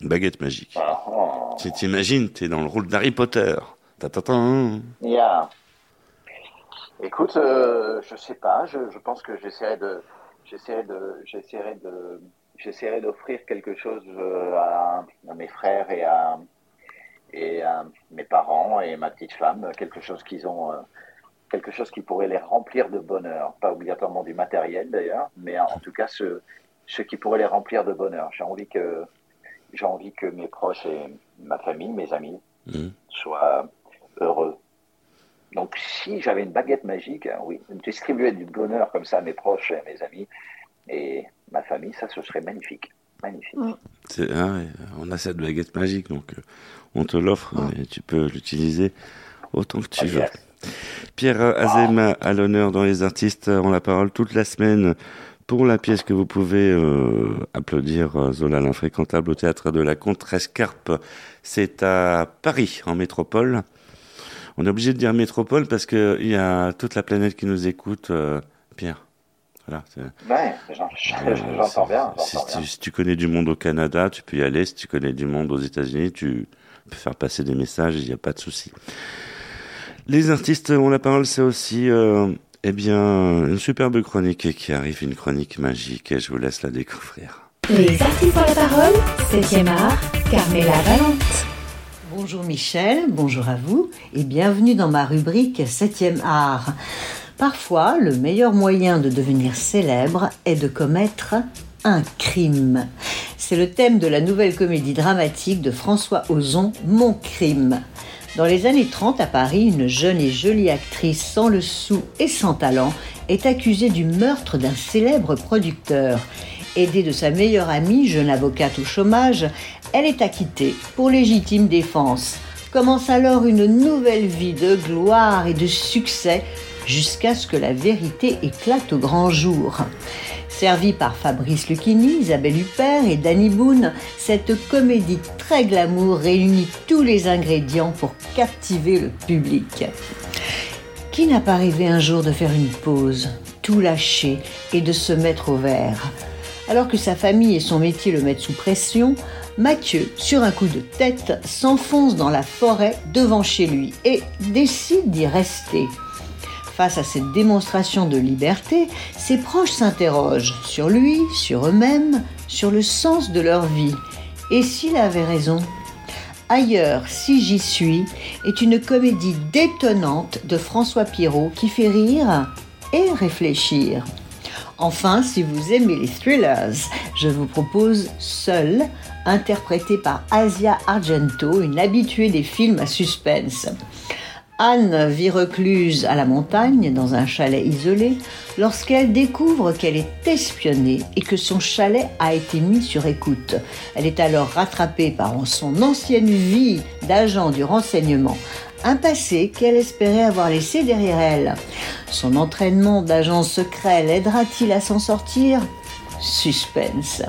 Une baguette magique. Ah, oh. Tu t'imagines, tu es dans le rôle d'Harry Potter. Ta-ta-ta. Yeah. Écoute, euh, je sais pas. Je, je pense que j'essaierai de, j'essaierai de, j'essaierai de, j'essaierai d'offrir quelque chose euh, à, à mes frères et à et à mes parents et ma petite femme, quelque chose qu'ils ont, euh, quelque chose qui pourrait les remplir de bonheur. Pas obligatoirement du matériel d'ailleurs, mais en tout cas ce, ce qui pourrait les remplir de bonheur. J'ai envie que, j'ai envie que mes proches et ma famille, mes amis, Mhm. soient heureux. Donc, si j'avais une baguette magique, hein, oui, distribuer du bonheur comme ça à mes proches et à mes amis et ma famille, ça, ce serait magnifique. Magnifique. Ah ouais, on a cette baguette magique, donc euh, on te l'offre et tu peux l'utiliser autant que tu Ah, veux. yes. Pierre Azema à l'honneur dans les artistes ont la parole toute la semaine pour la pièce que vous pouvez euh, applaudir euh, Zola l'infréquentable au théâtre de la Contrescarpe. C'est à Paris, en métropole. On est obligé de dire métropole parce que il y a toute la planète qui nous écoute, euh, Pierre. Voilà. c'est- Ouais, j'en- euh, j'entends bien. si, j'entends tu, bien. si tu connais du monde au Canada, tu peux y aller. Si tu connais du monde aux États-Unis, tu peux faire passer des messages, il n'y a pas de souci. Les artistes ont la parole, c'est aussi euh, eh bien, une superbe chronique qui arrive, une chronique magique, et je vous laisse la découvrir. Les artistes ont la parole, 7e art, Carmela Valente. Bonjour Michel, bonjour à vous et bienvenue dans ma rubrique 7e art. Parfois, le meilleur moyen de devenir célèbre est de commettre un crime. C'est le thème de la nouvelle comédie dramatique de François Ozon, Mon crime. Dans les années 30 à Paris, une jeune et jolie actrice sans le sou et sans talent est accusée du meurtre d'un célèbre producteur. Aidée de sa meilleure amie, jeune avocate au chômage, elle est acquittée pour légitime défense. Commence alors une nouvelle vie de gloire et de succès jusqu'à ce que la vérité éclate au grand jour. Servie par Fabrice Lucchini, Isabelle Huppert et Danny Boone, cette comédie très glamour réunit tous les ingrédients pour captiver le public. Qui n'a pas rêvé un jour de faire une pause, tout lâcher et de se mettre au vert? Alors que sa famille et son métier le mettent sous pression, Mathieu, sur un coup de tête, s'enfonce dans la forêt devant chez lui et décide d'y rester. Face à cette démonstration de liberté, ses proches s'interrogent sur lui, sur eux-mêmes, sur le sens de leur vie. Et s'il avait raison? Ailleurs, si j'y suis, est une comédie détonnante de François Pirot qui fait rire et réfléchir. Enfin, si vous aimez les thrillers, je vous propose Seul, interprété par Asia Argento, une habituée des films à suspense. Anne vit recluse à la montagne, dans un chalet isolé, lorsqu'elle découvre qu'elle est espionnée et que son chalet a été mis sur écoute. Elle est alors rattrapée par son ancienne vie d'agent du renseignement, un passé qu'elle espérait avoir laissé derrière elle. Son entraînement d'agent secret l'aidera-t-il à s'en sortir? Suspense.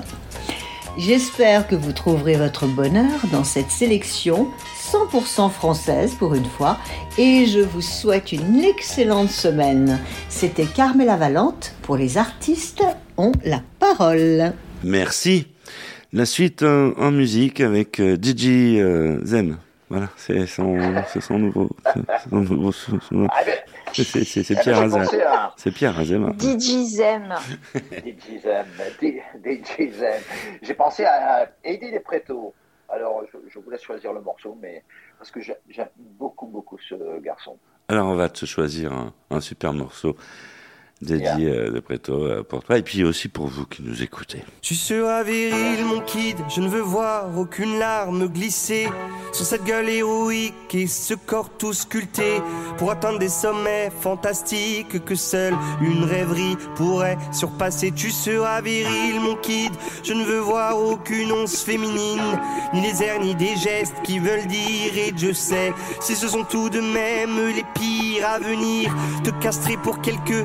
J'espère que vous trouverez votre bonheur dans cette sélection 100% française pour une fois et je vous souhaite une excellente semaine. C'était Carmela Valente pour les artistes ont la parole. Merci. La suite euh, en musique avec euh, Gigi euh, Zem. Voilà, c'est son, nouveau, c'est Ah, Pierre à C'est Pierre Azema. DJ Zem. DJ Zem, DJ Zem. J'ai pensé à Eddie Les Prétos. Alors, je, je vous laisse choisir le morceau, mais parce que j'ai- j'aime beaucoup, beaucoup ce garçon. Alors on va te choisir un, un super morceau dédié euh, de Preto euh, pour toi et puis aussi pour vous qui nous écoutez. Tu seras viril, mon kid. Je ne veux voir aucune larme glisser sur cette gueule héroïque et ce corps tout sculpté pour atteindre des sommets fantastiques que seule une rêverie pourrait surpasser. Tu seras viril, mon kid. Je ne veux voir aucune once féminine, ni les airs, ni des gestes qui veulent dire. Et je sais, si ce sont tout de même les pires à venir, te castrer pour quelques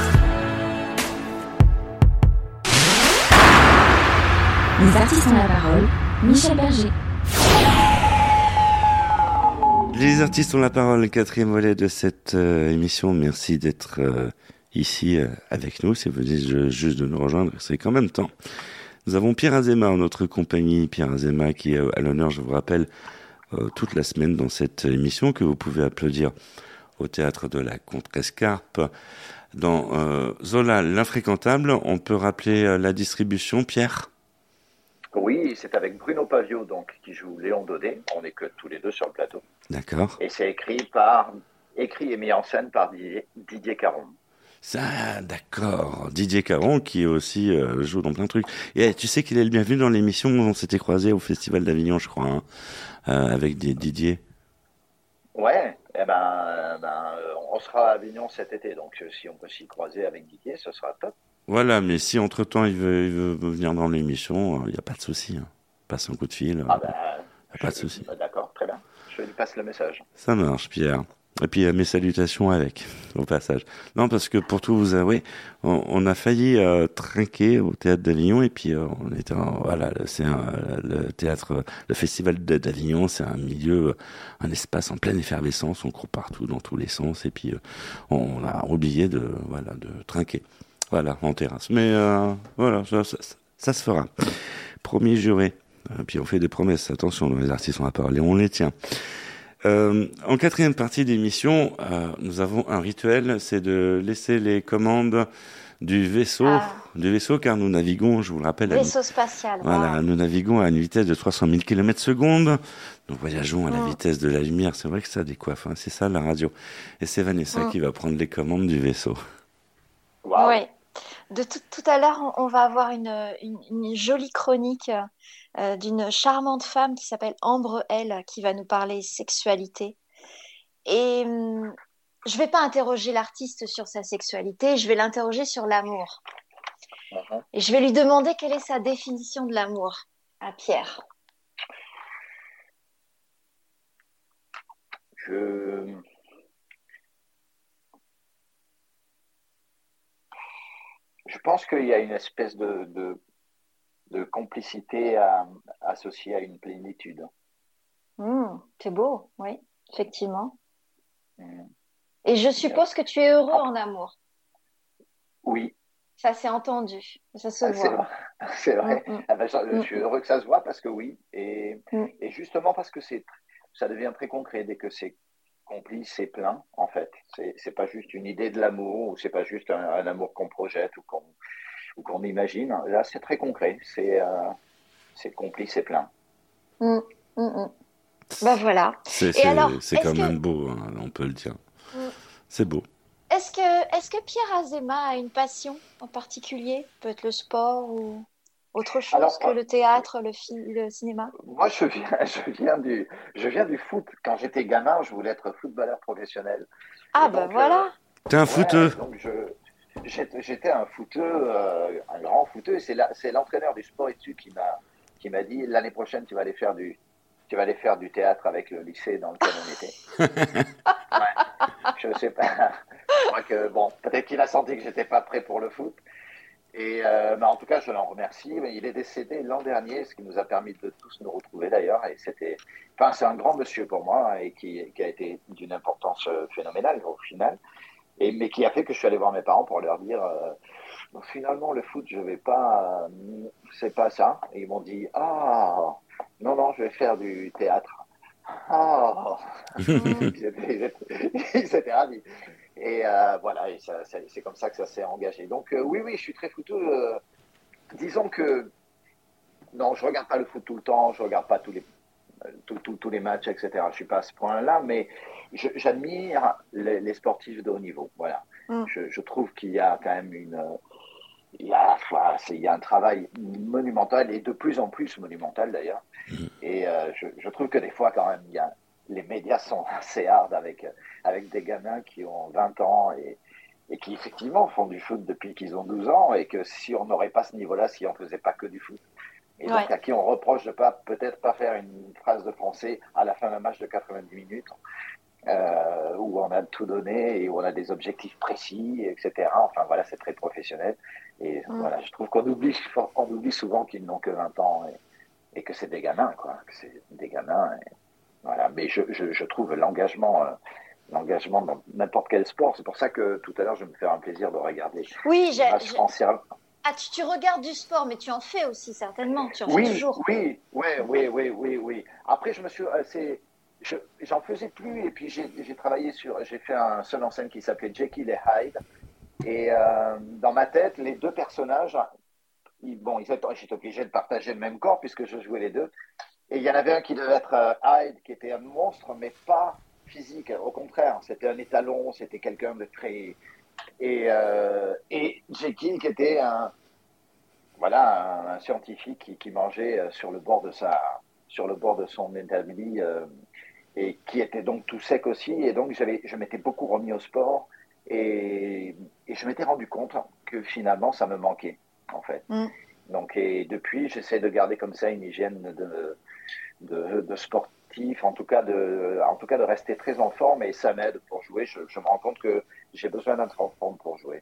Les artistes ont la parole. Michel Berger. Les artistes ont la parole, quatrième volet de cette euh, émission. Merci d'être euh, ici euh, avec nous. Si vous venez ju- juste de nous rejoindre, c'est quand même temps. Nous avons Pierre Azema en notre compagnie. Pierre Azema qui est à l'honneur, je vous rappelle, toute la semaine dans cette émission que vous pouvez applaudir au théâtre de la Contrescarpe. Dans Zola, l'infréquentable, on peut rappeler la distribution, Pierre? Oui, c'est avec Bruno Pavio, donc, qui joue Léon Daudet. On n'est que tous les deux sur le plateau. D'accord. Et c'est écrit par, écrit et mis en scène par Didier, Didier Caron. Ça, d'accord. Didier Caron qui aussi euh, joue dans plein de trucs. Et eh, tu sais qu'il est le bienvenu dans l'émission où on s'était croisé au Festival d'Avignon, je crois, hein, euh, avec Di- Didier. Ouais, eh ben, euh, ben, on sera à Avignon cet été, donc si on peut s'y croiser avec Didier, ce sera top. Voilà, mais si entre-temps il veut, il veut venir dans l'émission, il n'y a pas de souci. Hein. Passe un coup de fil. Ah ben, y a pas de souci. euh, d'accord, très bien. Je lui passe le message. Ça marche, Pierre. Et puis euh, mes salutations avec, (laughs) au passage. Non, parce que pour tout vous avouer, on, on a failli euh, trinquer au théâtre d'Avignon et puis euh, on était, en- voilà, c'est un- le théâtre, le festival d'Avignon, c'est un milieu, euh, un espace en pleine effervescence, on court partout dans tous les sens et puis euh, on a oublié de, voilà, de trinquer, voilà, en terrasse. Mais euh, voilà, ça, ça- ça se fera. Promis juré. Et puis on fait des promesses, attention, les artistes on la parole et on les tient. Euh, en quatrième partie d'émission, euh, nous avons un rituel, c'est de laisser les commandes du vaisseau, Ah. du vaisseau, car nous naviguons, je vous le rappelle, à une- Vaisseau spatial. voilà, wow. nous naviguons à une vitesse de 300 000 km secondes. Nous voyageons à la Mm. vitesse de la lumière. C'est vrai que ça décoiffe, hein, c'est ça la radio. Et c'est Vanessa Mm. qui va prendre les commandes du vaisseau. Waouh. Oui. De tout, tout à l'heure, on, on va avoir une, une- une jolie chronique euh, d'une charmante femme qui s'appelle Ambre L, qui va nous parler sexualité. Et hum, je vais pas interroger l'artiste sur sa sexualité, je vais l'interroger sur l'amour. Mhm. Et je vais lui demander quelle est sa définition de l'amour à Pierre. Je... Je pense qu'il y a une espèce de, de, de complicité à- associée à une plénitude. Hum, c'est beau, oui, effectivement. Mm. Et je suppose que tu es heureux en amour. Oui, Ça s'est entendu, ça se Ah, voit. (laughs) C'est vrai. Mm, mm. Ah ben, je, suis heureux que ça se voit parce que oui. Et, et justement parce que c'est, ça devient très concret dès que c'est complice, c'est plein, en fait. C'est, c'est pas juste une idée de l'amour ou c'est pas juste un, un amour qu'on projette ou qu'on, ou qu'on imagine. Là, c'est très concret. C'est, euh, c'est complice, c'est plein. Mm, mm, mm. Ben voilà. C'est Et c'est- alors, c'est est-ce quand que- même beau, hein, on peut le dire. Mm. C'est beau. Est-ce que, est-ce que Pierre Azéma a une passion en particulier? Peut-être le sport ou autre chose Alors, que le théâtre, le, cinéma? Moi, je viens, (laughs) je viens du, je viens du foot. Quand j'étais gamin, je voulais être footballeur professionnel. Ah ben voilà. T'es un Ouais, footeux. donc je- j'étais un footeux, euh, un grand footeux. C'est l'entraîneur du sport études qui m'a qui m'a dit l'année prochaine tu vas aller faire du tu vas aller faire du théâtre avec le lycée dans lequel on était. (laughs) Ouais. Je sais pas. Je crois que bon, peut-être qu'il a senti que j'étais pas prêt pour le foot. Et euh, mais en tout cas, je l'en remercie. Mais il est décédé l'an dernier, ce qui nous a permis de tous nous retrouver d'ailleurs. Et c'était, enfin, c'est un grand monsieur pour moi et qui, qui a été d'une importance euh, phénoménale au final. Et mais qui a fait que je suis allé voir mes parents pour leur dire, euh, Bon, finalement le foot, je vais pas, euh, c'est pas ça. Et ils m'ont dit, ah, non non, je vais faire du théâtre. Ah, (laughs) ils étaient, ils étaient- ils étaient ravis. Et euh, voilà, et ça- ça- c'est comme ça que ça s'est engagé. Donc euh, oui, oui, je suis très footeux. euh, disons que non, je regarde pas le foot tout le temps, je regarde pas tous les euh, tous- tous- tous les matchs, etc. Je suis pas à ce point-là, mais je- j'admire les, les sportifs de haut niveau. Voilà, Mm. je, je trouve qu'il y a quand même une il y a, voilà, c'est- il y a un travail monumental et de plus en plus monumental d'ailleurs. Et euh, je, je trouve que des fois, quand même, il y a, les médias sont (laughs) assez hard avec, avec des gamins qui ont 20 ans et, et qui effectivement font du foot depuis qu'ils ont 12 ans et que si on n'aurait pas ce niveau-là, si on faisait pas que du foot. Et donc à qui on reproche de pas peut-être pas faire une phrase de français à la fin d'un match de 90 minutes euh, où on a tout donné et où on a des objectifs précis, etc. Enfin voilà, c'est très professionnel. Et Mm. voilà, je trouve qu'on oublie, on oublie souvent qu'ils n'ont que 20 ans et, et que c'est des gamins, quoi. Que c'est des gamins. et voilà. Mais je, je, je trouve l'engagement, euh, l'engagement dans n'importe quel sport. C'est pour ça que tout à l'heure, je me fais un plaisir de regarder Oui, j'ai. Ah, tu, tu regardes du sport, mais tu en fais aussi certainement. Tu en fais Oui, toujours. oui, oui, oui, oui, oui, oui. Après, je me suis, euh, je, j'en faisais plus et puis j'ai, j'ai travaillé sur, j'ai fait un seul en scène qui s'appelait Jekyll et Hyde. Et euh, dans ma tête, les deux personnages, ils, bon, ils étaient, j'étais obligé de partager le même corps puisque je jouais les deux. Et il y en avait un qui devait être euh, Hyde, qui était un monstre, mais pas physique. Au contraire, c'était un étalon, c'était quelqu'un de très. Et, euh, et Jekyll, qui était un, voilà, un, un scientifique qui, qui mangeait euh, sur le bord de sa, sur le bord de son établi euh, et qui était donc tout sec aussi. Et donc j'avais, je m'étais beaucoup remis au sport et, et je m'étais rendu compte que finalement ça me manquait en fait. Mm. Donc et depuis j'essaie de garder comme ça une hygiène de, de, de sportif, en tout cas de, en tout cas de rester très en forme et ça m'aide pour jouer. Je, je me rends compte que j'ai besoin d'être en forme pour jouer.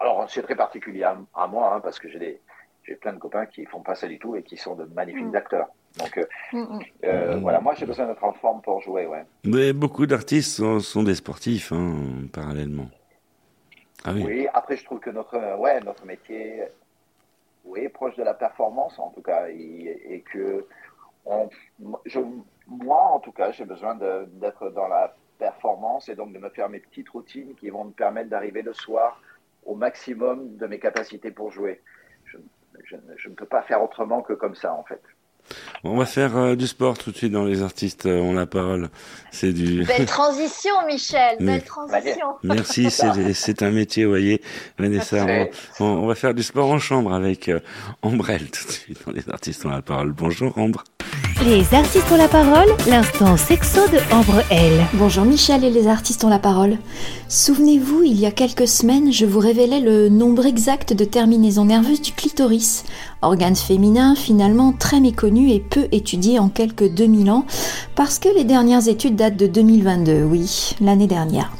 Alors c'est très particulier à, à moi hein, parce que j'ai des j'ai plein de copains qui font pas ça du tout et qui sont de magnifiques Mm. acteurs. Donc euh, Mm, mm. euh, voilà, moi j'ai besoin d'être en forme pour jouer, ouais. Mais beaucoup d'artistes sont, sont des sportifs, hein, parallèlement. Ah oui. Oui, après je trouve que notre ouais, notre métier oui, est proche de la performance en tout cas et, et que on, je, moi, en tout cas, j'ai besoin d'être dans la performance et donc de me faire mes petites routines qui vont me permettre d'arriver le soir au maximum de mes capacités pour jouer. Je, je ne- je ne peux pas faire autrement que comme ça, en fait. On va faire euh, du sport tout de suite dans les artistes euh, ont la parole. C'est du. Belle (laughs) transition, Michel. Belle transition. Merci, (laughs) c'est un métier, vous voyez, Vanessa. On, Ouais. on- on va faire du sport en chambre avec euh, Ambrelle tout de suite dans les artistes ont la parole. Bonjour Ambre. Les artistes ont la parole, l'instant sexo de Ambre L. Bonjour Michel et les artistes ont la parole. Souvenez-vous, il y a quelques semaines, je vous révélais le nombre exact de terminaisons nerveuses du clitoris, organe féminin finalement très méconnu et peu étudié en quelques 2000 ans, parce que les dernières études datent de 2022, oui, l'année dernière.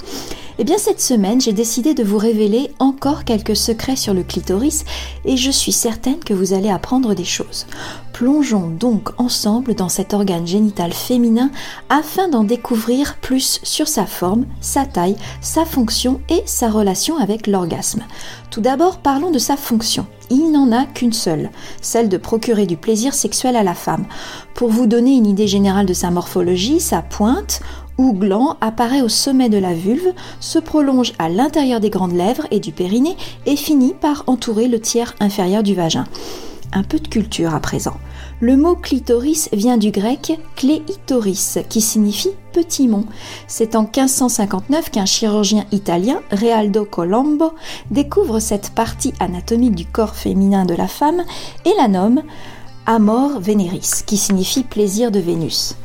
Eh bien cette semaine, j'ai décidé de vous révéler encore quelques secrets sur le clitoris et je suis certaine que vous allez apprendre des choses. Plongeons donc ensemble dans cet organe génital féminin afin d'en découvrir plus sur sa forme, sa taille, sa fonction et sa relation avec l'orgasme. Tout d'abord, parlons de sa fonction. Il n'en a qu'une seule, celle de procurer du plaisir sexuel à la femme. Pour vous donner une idée générale de sa morphologie, sa pointe ou gland apparaît au sommet de la vulve, se prolonge à l'intérieur des grandes lèvres et du périnée et finit par entourer le tiers inférieur du vagin. Un peu de culture à présent. Le mot clitoris vient du grec kléitoris, qui signifie petit mont. C'est en 1559 qu'un chirurgien italien, Realdo Colombo, découvre cette partie anatomique du corps féminin de la femme et la nomme Amor Veneris, qui signifie plaisir de Vénus.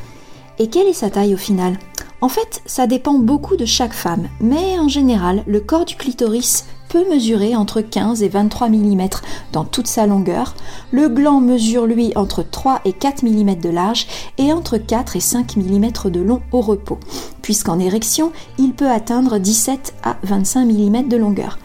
Et quelle est sa taille au final? En fait, ça dépend beaucoup de chaque femme, mais en général, le corps du clitoris peut mesurer entre 15 et 23 mm dans toute sa longueur. Le gland mesure lui entre 3 et 4 mm de large et entre 4 et 5 mm de long au repos, puisqu'en érection, il peut atteindre 17 à 25 mm de longueur.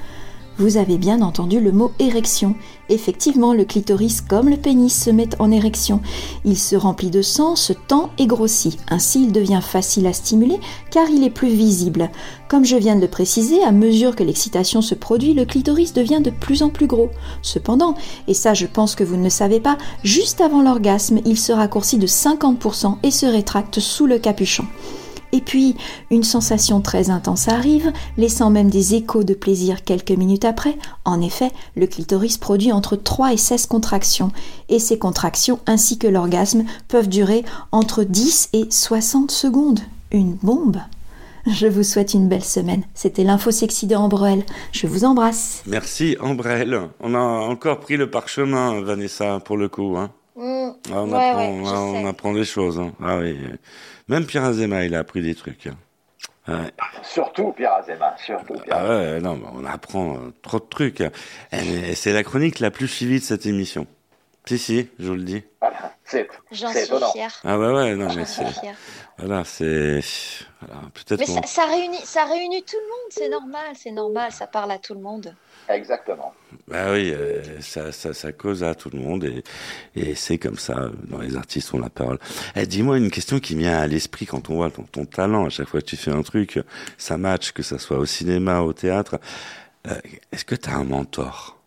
Vous avez bien entendu le mot érection. Effectivement, le clitoris comme le pénis se met en érection. Il se remplit de sang, se tend et grossit. Ainsi, il devient facile à stimuler car il est plus visible. Comme je viens de le préciser, à mesure que l'excitation se produit, le clitoris devient de plus en plus gros. Cependant, et ça je pense que vous ne le savez pas, juste avant l'orgasme, il se raccourcit de 50% et se rétracte sous le capuchon. Et puis, une sensation très intense arrive, laissant même des échos de plaisir quelques minutes après. En effet, le clitoris produit entre 3 et 16 contractions, et ces contractions ainsi que l'orgasme peuvent durer entre 10 et 60 secondes. Une bombe Je vous souhaite une belle semaine. C'était l'info sexy de Ambrel. Je vous embrasse. Merci Ambrelle. On a encore pris le parchemin, Vanessa, pour le coup. Hein. Mm. Ah, on, Ouais, apprend, ouais, je ah, on apprend des choses. hein. Ah oui. Même Pierre Azema, il a appris des trucs. hein. Ouais. Surtout Pierre Azema, surtout Pierre. Ah ouais, non, mais on apprend euh, trop de trucs. Et C'est la chronique la plus suivie de cette émission. Si, si, je vous le dis. Voilà, c'est J'en suis fière. Ah ouais, ouais, non, mais c'est... Voilà, c'est... Voilà, peut-être Mais ça, ça réunit, ça réunit tout le monde, c'est normal, c'est normal, ça parle à tout le monde. Exactement. Bah oui, euh, ça, ça, ça cause à tout le monde et, et c'est comme ça, dans les artistes on la parole. Eh, dis-moi une question qui vient à l'esprit quand on voit ton, ton talent, à chaque fois que tu fais un truc, ça match, que ça soit au cinéma, au théâtre. Euh, Est-ce que tu as un mentor?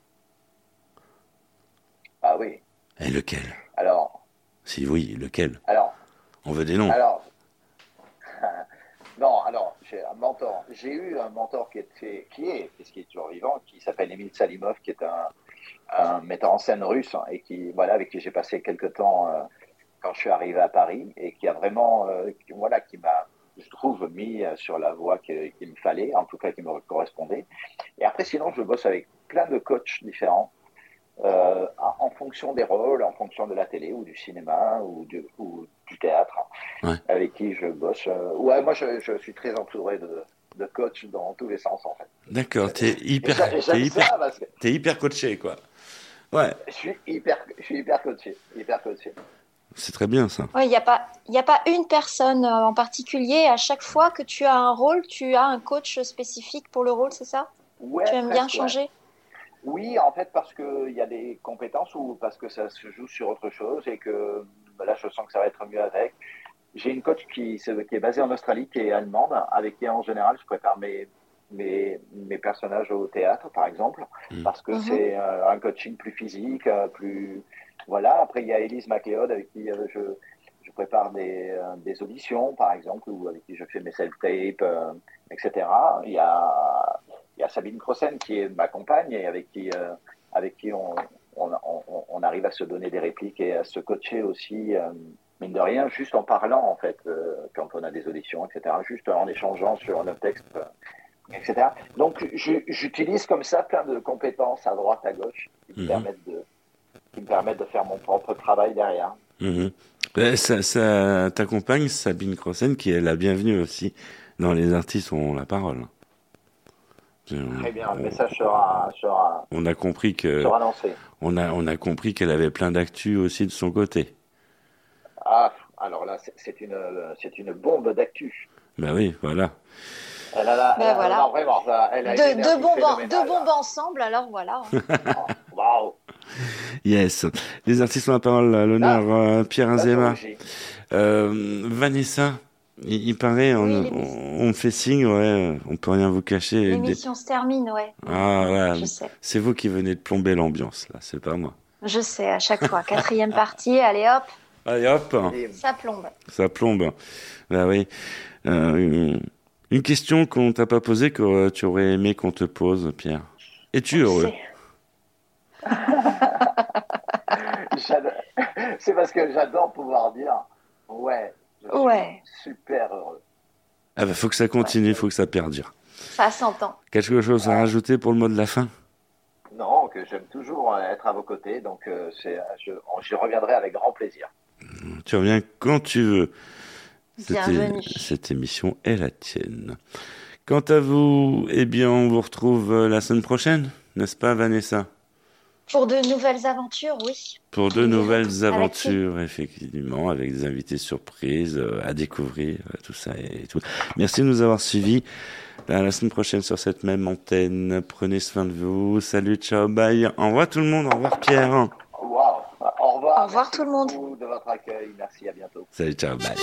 Ah oui. Et lequel? Alors, Si oui, lequel? Alors, On veut des noms. alors. J'ai un mentor. J'ai eu un mentor qui était, qui est, puisqu'il est toujours vivant, qui s'appelle Emile Salimov, qui est un, metteur en scène russe hein, et qui, voilà, avec qui j'ai passé quelques temps euh, quand je suis arrivé à Paris et qui a vraiment, euh, qui- voilà, qui m'a, je trouve, mis euh, sur la voie qu'il me fallait, en tout cas qui me correspondait. Et après, sinon, je bosse avec plein de coachs différents. Euh, en fonction des rôles, en fonction de la télé ou du cinéma ou du, ou du théâtre, Ouais. avec qui je bosse. euh, ouais, moi, je, je suis très entouré de, de coachs dans tous les sens, en fait. D'accord, t'es hyper, Et et j'aime hyper, parce que hyper coaché, quoi. Ouais, je suis hyper, je suis hyper coaché, hyper coaché. c'est très bien ça. Il n'y a, pas- y a pas une personne euh, en particulier. À chaque fois que tu as un rôle, tu as un coach spécifique pour le rôle, c'est ça? Ouais, Tu aimes bien changer? Oui, en fait, parce qu'il y a des compétences ou parce que ça se joue sur autre chose et que bah, là, je sens que ça va être mieux avec. J'ai une coach qui, est basée en Australie, qui est allemande, avec qui en général je prépare mes, mes, mes personnages au théâtre, par exemple, Mhm. parce que Mhm. c'est euh, un coaching plus physique, euh, plus. Voilà. Après, il y a Elise MacLeod, avec qui euh, je, je prépare des, euh, des auditions, par exemple, ou avec qui je fais mes self-tapes, euh, etc. Il y a, il y a Sabine Crossen qui est ma compagne et avec qui, euh, avec qui on, on, on, on arrive à se donner des répliques et à se coacher aussi, euh, mine de rien, juste en parlant, en fait, euh, quand on a des auditions, etc. Juste en échangeant sur nos textes, etc. Donc, j'utilise comme ça plein de compétences à droite, à gauche, qui me, Mhm. permettent, de, qui me permettent de faire mon propre travail derrière. Mhm. Ça, ça, ta compagne, Sabine Crossen, qui est la bienvenue aussi dans Les artistes ont la parole. Euh, Très bien, le message sera, sera, On a compris que sera lancé. on a on a compris qu'elle avait plein d'actu aussi de son côté. Ah, alors là, c'est- une, c'est une bombe d'actu. Bah oui, voilà. Elle a la, Ben elle voilà. non, vraiment, ça, elle a une Deux, bombes, deux bombes ensemble, alors voilà. (laughs) Waouh. Yes. Les artistes ont la parole. à L'honneur euh, Pierre rougis. Euh, Vanessa. Il, il paraît, on, Oui, on, on me fait signe, ouais, on peut rien vous cacher. Des- L'émission se termine, ouais. Ah, ouais, Je sais. c'est vous qui venez de plomber l'ambiance, là, c'est pas moi. Je sais, à chaque fois. Quatrième partie, allez hop, Allez hop, ça plombe. ça plombe. Bah oui. Euh, une- question qu'on t'a pas posée que euh, tu aurais aimé qu'on te pose, Pierre. Es-tu heureux? (laughs) J'adore- C'est parce que j'adore pouvoir dire ouais, je suis Ouais. super heureux. Ah bah faut que ça continue, faut que ça perdure. Ça s'entend. Quelque chose à rajouter pour le mot de la fin? Non, que j'aime toujours euh, être à vos côtés, donc euh, c'est, je, je reviendrai avec grand plaisir. Tu reviens quand tu veux. Bienvenue. cette émission est la tienne. Quant à vous, eh bien, on vous retrouve euh, la semaine prochaine, n'est-ce pas, Vanessa? Pour de nouvelles aventures, oui. Pour de nouvelles Avec aventures, effectivement, avec des invités surprises euh, à découvrir, euh, tout ça et tout. Merci de nous avoir suivis. À la semaine prochaine sur cette même antenne. Prenez soin de vous. Salut, ciao, bye. Au revoir tout le monde. Au revoir, Pierre. Au revoir. Au revoir tout le monde. Merci beaucoup de votre accueil. Merci, à bientôt. Salut, ciao, bye.